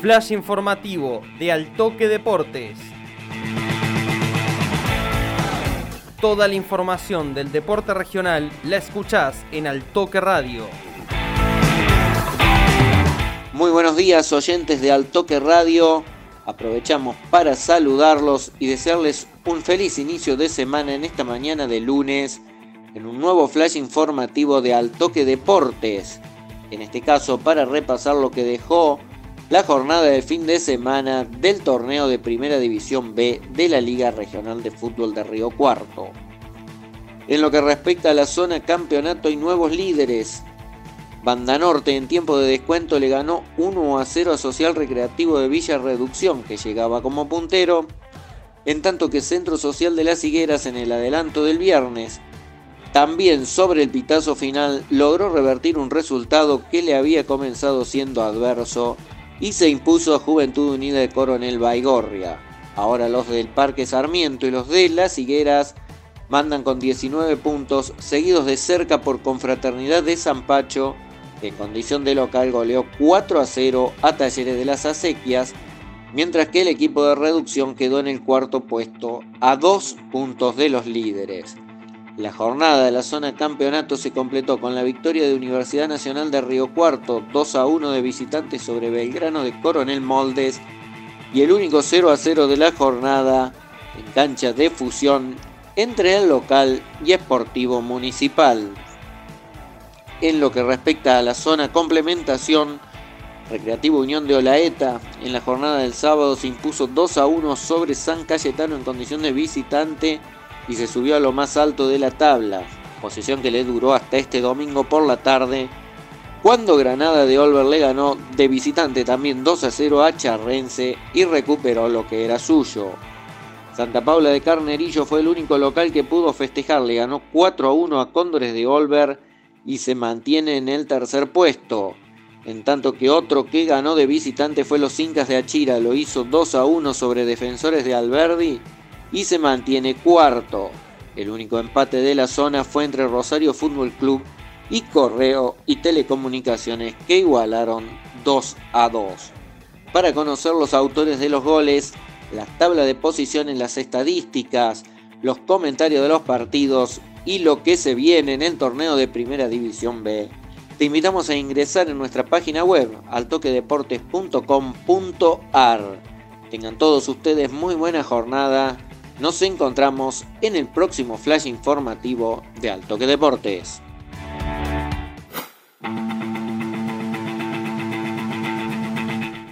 Flash informativo de Altoque Deportes. Toda la información del deporte regional la escuchás en Altoque Radio. Muy buenos días oyentes de Altoque Radio. Aprovechamos para saludarlos y desearles un feliz inicio de semana en esta mañana de lunes en un nuevo flash informativo de Altoque Deportes. En este caso para repasar lo que dejó la jornada de fin de semana del torneo de Primera División B de la Liga Regional de Fútbol de Río Cuarto. En lo que respecta a la zona campeonato hay nuevos líderes. Banda Norte en tiempo de descuento le ganó 1 a 0 a Social Recreativo de Villa Reducción que llegaba como puntero, en tanto que Centro Social de las Higueras en el adelanto del viernes también sobre el pitazo final logró revertir un resultado que le había comenzado siendo adverso y se impuso a Juventud Unida de Coronel Baigorria. Ahora los del Parque Sarmiento y los de Las Higueras mandan con 19 puntos, seguidos de cerca por Confraternidad de San Pacho, que en condición de local goleó 4 a 0 a Talleres de las Acequias, mientras que el equipo de reducción quedó en el cuarto puesto a dos puntos de los líderes. La jornada de la zona campeonato se completó con la victoria de Universidad Nacional de Río Cuarto 2 a 1 de visitantes sobre Belgrano de Coronel Moldes y el único 0 a 0 de la jornada en cancha de fusión entre el local y Esportivo Municipal. En lo que respecta a la zona complementación, Recreativo Unión de Olaeta en la jornada del sábado se impuso 2 a 1 sobre San Cayetano en condición de visitante y se subió a lo más alto de la tabla, posición que le duró hasta este domingo por la tarde, cuando Granada de Olver le ganó de visitante también 2 a 0 a Charrense y recuperó lo que era suyo. Santa Paula de Carnerillo fue el único local que pudo festejar, le ganó 4 a 1 a Cóndores de Olver y se mantiene en el tercer puesto. En tanto que otro que ganó de visitante fue los Incas de Achira, lo hizo 2 a 1 sobre Defensores de Alberdi y se mantiene cuarto. El único empate de la zona fue entre Rosario Fútbol Club y Correo y Telecomunicaciones que igualaron 2 a 2. Para conocer los autores de los goles, la tabla de posiciones, las estadísticas, los comentarios de los partidos y lo que se viene en el torneo de Primera División B, te invitamos a ingresar en nuestra página web altoquedeportes.com.ar. Tengan todos ustedes muy buena jornada nos encontramos en el próximo flash informativo de Altoque Deportes.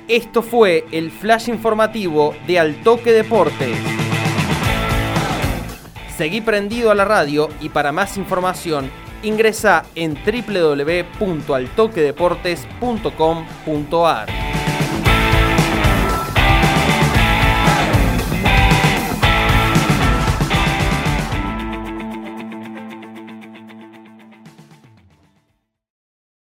Esto fue el flash informativo de Altoque Deportes. Seguí prendido a la radio y para más información ingresa en www.altoquedeportes.com.ar.